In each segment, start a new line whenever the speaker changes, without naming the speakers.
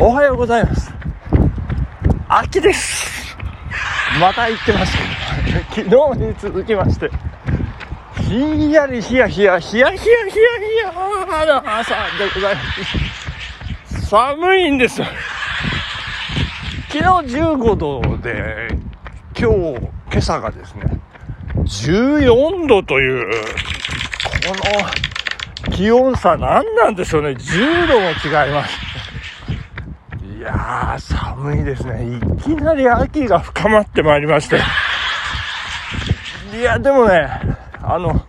おはようございます。秋です。また言ってます、昨日に続きまして、ひんやりひやひやひやひやひやひやな朝でございます。寒いんです。昨日15度で、今日、今朝がですね、14度という、この気温差何なんでしょうね。10度も違います。やー、寒いですね。いきなり秋が深まってまいりまして。いや、でもね、あの、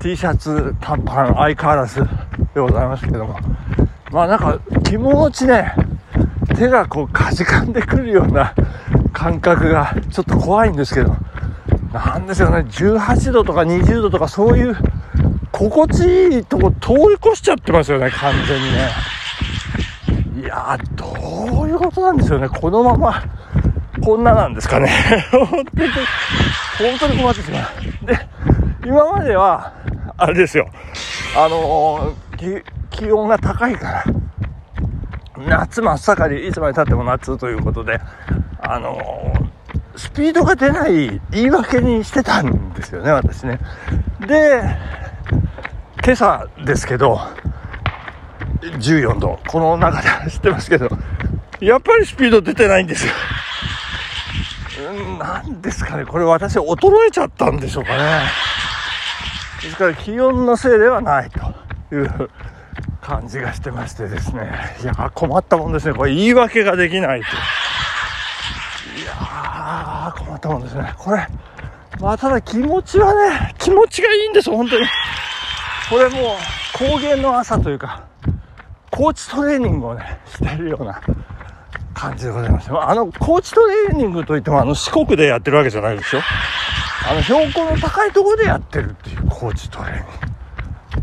T シャツ、短パン、相変わらずでございますけども。まあなんか、気持ちね、手がこう、かじかんでくるような感覚がちょっと怖いんですけど、なんですよね、18度とか20度とかそういう心地いいとこ通り越しちゃってますよね、完全にね。いやー、どういうことなんですよね。このまま、こんななんですかね。本当に、本当に困ってしまう。で、今までは、あれですよ。あのー、気温が高いから、夏真っ盛り、いつまで経っても夏ということで、あのー、スピードが出ない言い訳にしてたんですよね、私ね。で、今朝ですけど、14度、この中で走ってますけど、やっぱりスピード出てないんですよ。うん、なんですかね、これ私衰えちゃったんでしょうかね。ですから気温のせいではないという感じがしてましてですね。いや、困ったもんですね。これ言い訳ができないと。いやー、困ったもんですね。これ、まあただ気持ちはね、気持ちがいいんですよ、本当に。これもう高原の朝というか、高地トレーニングをね、してるような感じでございます。あの、高地トレーニングといっても、あの、四国でやってるわけじゃないでしょ。あの、標高の高いところでやってるっていう高地トレーニン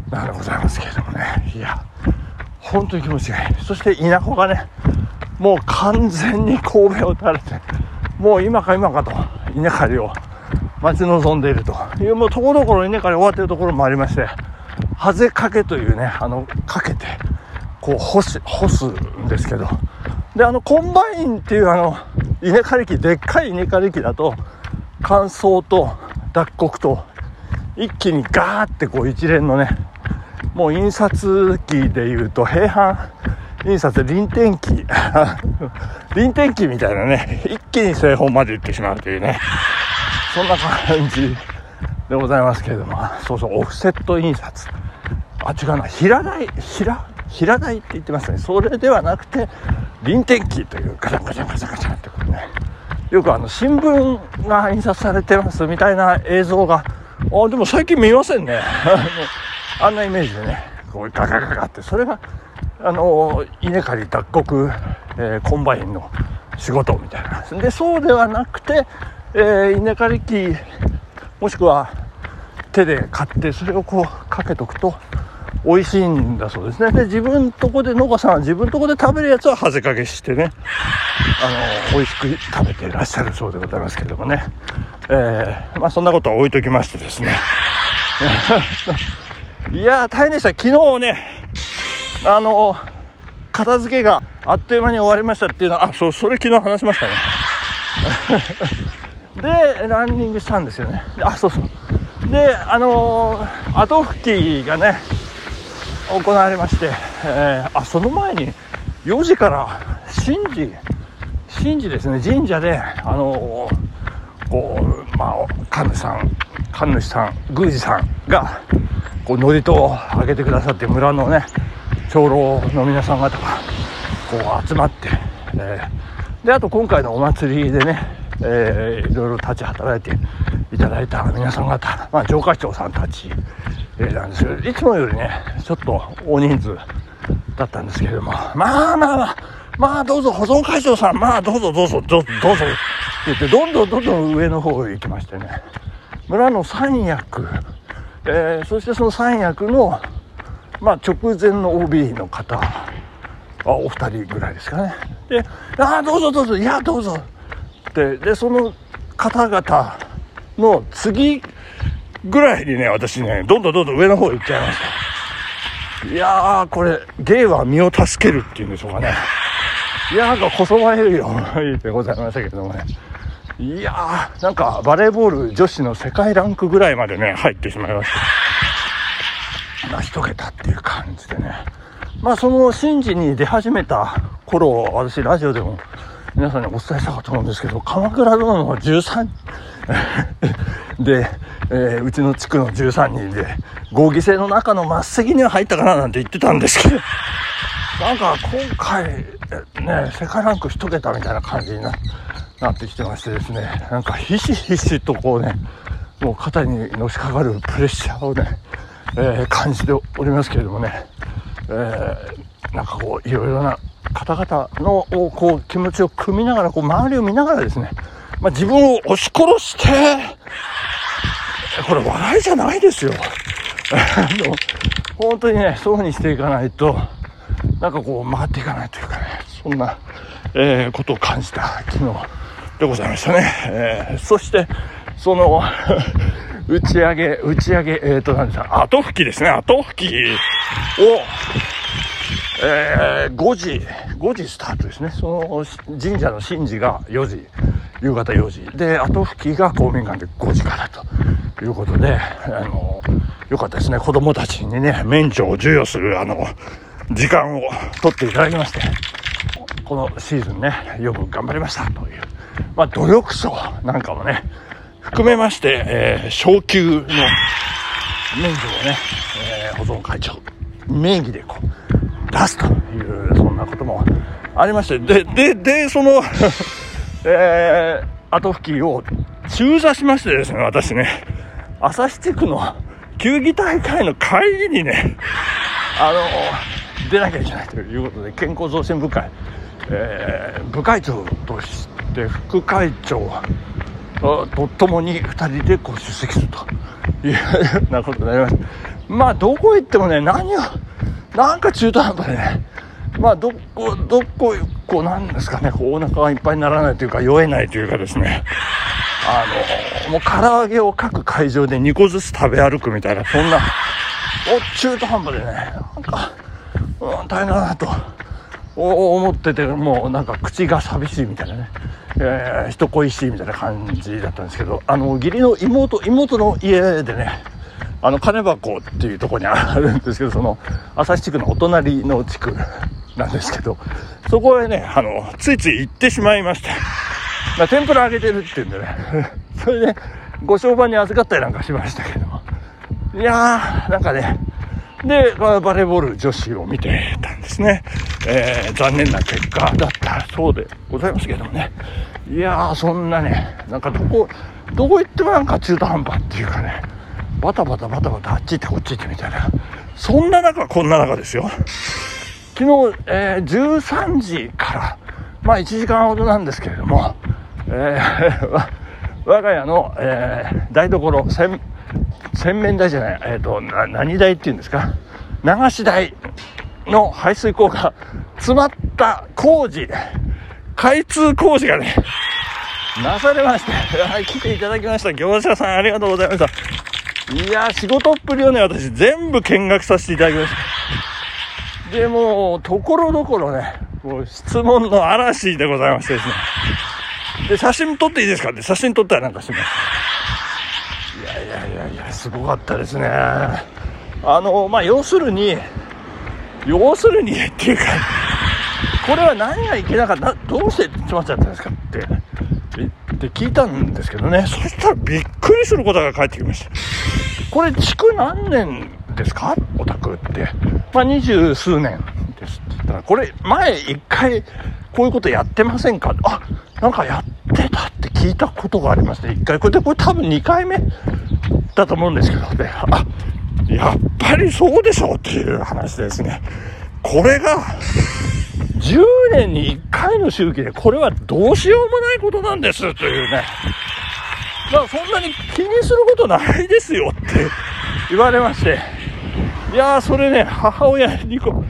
グなんでございますけれどもね。いや、本当に気持ちがいい。そして稲穂がね、もう完全に頭を垂れて、もう今か今かと稲刈りを待ち望んでいるという、もうところどころ稲刈り終わってるところもありまして、ハゼかけというね、あの、かけて、こう干し、干すんですけど、で、あの、コンバインっていうあの、稲刈り機、でっかい稲刈り機だと、乾燥と脱穀と、一気にガーってこう一連のね、もう印刷機でいうと、平板印刷臨転機、臨転機みたいなね、一気に製本まで行ってしまうというね、そんな感じでございますけれども、そうそう、オフセット印刷。あ、違うな、平台、平、平台って言ってますね。それではなくて、臨転機というガチャンガチャンガチャンガチャンってこうね。よくあの、新聞が印刷されてますみたいな映像が、あ、でも最近見ませんね。あの、あんなイメージでね、こうガガガガって、それが、あの、稲刈り脱穀、えー、コンバインの仕事みたいな。で、そうではなくて、えー、稲刈り機、もしくは手で刈って、それをこうかけとくと、美味しいんだそうですね。で、自分とこで、農家さん自分とこで食べるやつはハゼかけしてね、あの、美味しく食べていらっしゃるそうでございますけれどもね。えー、まあそんなことは置いときましてですね。いやー、大変でした。昨日ね、あの、片付けがあっという間に終わりましたっていうのは、あ、そう、それ昨日話しましたね。で、ランニングしたんですよね。あ、そうそう。で、あのー、後拭きがね、行われまして、えー、あ、その前に4時から神事、神事ですね、神社で、あの、こう、まあ、神主さん、神主さん、宮司さんが、こう、祝詞をあげてくださって、村のね、長老の皆さん方が、こう、集まって、えー、で、あと今回のお祭りでね、えー、いろいろ立ち働いていただいた皆さん方、まあ、城下町さんたち、えー、なんですけど、いつもよりね、ちょっと大人数だったんですけれども、まあまあまあ、まあどうぞ、保存会長さん、まあどうぞどうぞ、どうぞ、どうぞ、って言って、どんどんどんどん上の方へ行きましてね、村の三役、えー、そしてその三役の、まあ直前の OB の方、あお二人ぐらいですかね。で、ああ、どうぞどうぞ、いや、どうぞ。って、で、その方々の次ぐらいにね、私ね、どんどんどんどん上の方行っちゃいました。いやー、これ、芸は身を助けるっていうんでしょうかね。いやー、なんかこそばえるようでございましたけどもね。いやー、なんかバレーボール女子の世界ランクぐらいまでね、入ってしまいました。成し遂げたっていう感じでね。まあその神事に出始めた頃、私ラジオでも皆さんにお伝えしたかと思うんですけど、鎌倉殿の13 で、えー、うちの地区の13人で、合議制の中の末席には入ったかななんて言ってたんですけど、なんか今回、ね、世界ランク1桁みたいな感じにななってきてましてですね、なんかひしひしとこうね、もう肩にのしかかるプレッシャーをね、えー、感じておりますけれどもね、えー、なんかこう、いろいろな方々のこう気持ちを組みながら、こう周りを見ながらですね、まあ、自分を押し殺して、これ笑いじゃないですよ。本当にね、そういう風にしていかないと、なんかこう回っていかないというかね、そんな、えー、ことを感じた昨日でございましたね。えー、そして、その 打ち上げ、打ち上げ、えっ、ー、と、なんですか、後吹きですね、後吹きを、えー、5時、5時スタートですね。その神社の神事が4時、夕方4時。で、後吹きが公民館で5時からということで、あの、よかったですね。子供たちにね、免許を授与する、あの、時間を取っていただきまして、このシーズンね、よく頑張りましたという、まあ、努力賞なんかもね、含めまして、えー、昇級の免許をね、えー、保存会長、名義でこう、出すという、そんなこともありまして、で、で、で、その えー、後吹きを中座しましてですね、私ね、旭地区の球技大会の会議にね、あの、出なきゃいけないということで、健康増進部会、えー、部会長として副会長とともに2人でこう出席するというようなことになりました。まあ、どこ行ってもね、何を、なんか中途半端でね、まあ、どこ、どこ、こう、なんですかね、こう、お腹がいっぱいにならないというか、酔えないというかですね、あの、もう唐揚げを各会場で2個ずつ食べ歩くみたいな、そんな、お、中途半端でね、なんか、うん、大変だなと。思っててもうなんか口が寂しいみたいなね、えー、人恋しいみたいな感じだったんですけどあの義理の妹妹の家でねあの金箱っていうとこにあるんですけどその旭地区のお隣の地区なんですけどそこへねあのついつい行ってしまいまして、まあ、天ぷら揚げてるっていうんでね それでご商売に預かったりなんかしましたけどもいやーなんかねで、バレーボール女子を見てたんですね。えー、残念な結果だったそうでございますけどもね。いやー、そんなね、なんかどこ、どこ行ってもなんか中途半端っていうかね、バタバタバタバタあっち行ってこっち行ってみたいな。そんな中、こんな中ですよ。昨日、えー、13時から、まあ1時間ほどなんですけれども、えー、我が家の、えー、台所、洗洗面台じゃない、えっ、ー、と、な、何台っていうんですか？流し台の排水口が詰まった工事、開通工事がね、なされまして、はい、来ていただきました。業者さんありがとうございました。いや仕事っぷりをね、私全部見学させていただきました。で、もう、ところどころね、もう質問の嵐でございましてですね。で、写真撮っていいですかって写真撮ったらなんかします。いやいやいやいやすごかったですねあのまあ要するに要するにっていうかこれは何がいけなかったどうして詰まっちゃったんですか？って聞いたんですけどね。そしたらびっくりすることが返ってきました。これ築何年ですか？お宅って。まあ二十数年です。って言ったらこれ前一回こういうことやってませんか？あなんかやってたって聞いたことがありますね一回これでこれ多分2回目だと思うんですけどね、あ、やっぱりそうでしょうっていう話ですね。これが、10年に1回の周期で、これはどうしようもないことなんですというね。まあそんなに気にすることないですよって言われまして、いやーそれね、母親にこ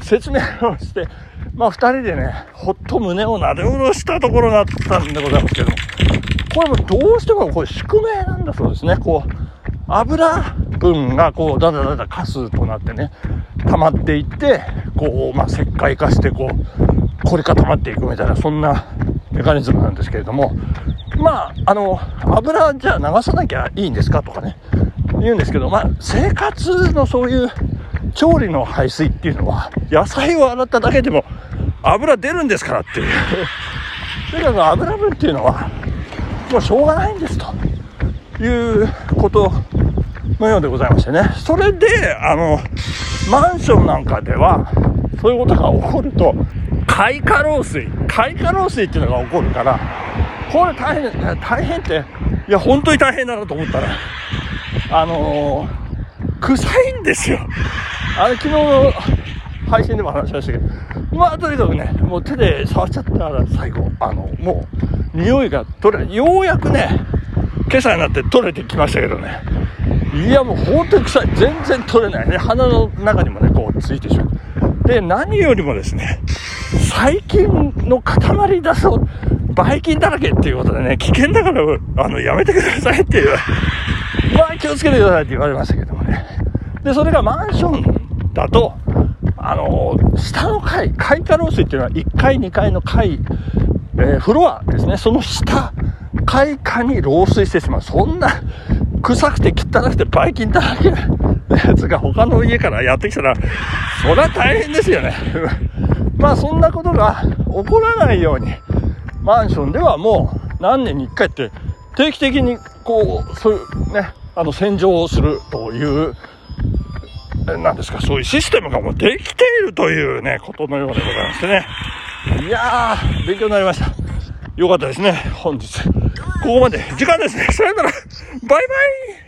う、説明をして、まあ二人でね、ほっと胸をなで下ろしたところがあったんでございますけども、これもどうしてもこれ宿命なんだそうですね。こう、油分がこう、だだだだカスとなってね、溜まっていって、こう、まあ、石灰化して、こう、凝り固まっていくみたいな、そんなメカニズムなんですけれども、まあ、あの、油じゃ流さなきゃいいんですかとかね、言うんですけど、まあ、生活のそういう調理の排水っていうのは、野菜を洗っただけでも油出るんですからっていう。とにかく油分っていうのは、もうしょうがないんですということのようでございましてね。それで、あの、マンションなんかでは、そういうことが起こると、開花漏水、開花漏水っていうのが起こるから、これ大変、大変って、いや、本当に大変だなと思ったら、あのー、臭いんですよ。あれ、昨日の配信でも話しましたけど、まあ、とにかくね、もう手で触っちゃったら最後、あの、もう、匂いが取れ、ようやくね、今朝になって取れてきましたけどね、いや、もう本当に臭い。全然取れないね。鼻の中にもね、こうついてしまう。で、何よりもですね、細菌の塊だそう、ばい菌だらけっていうことでね、危険だから、あの、やめてくださいっていう、まあ気をつけてくださいって言われましたけどもね。で、それがマンションだと、あの、下の階、階下漏水っていうのは1階、2階の階、えー、フロアですね、その下、階下に漏水してしまう。そんな、臭くて汚くてばい菌だらけのやつが他の家からやってきたら、そりゃ大変ですよね。まあそんなことが起こらないように、マンションではもう何年に1回って定期的にこう、そういうね、あの洗浄をするという、なんですか、そういうシステムがもうできているというね、ことのようでございましてね。いやー、勉強になりました。よかったですね、本日。ここまで。時間ですね。さよなら。バイバイ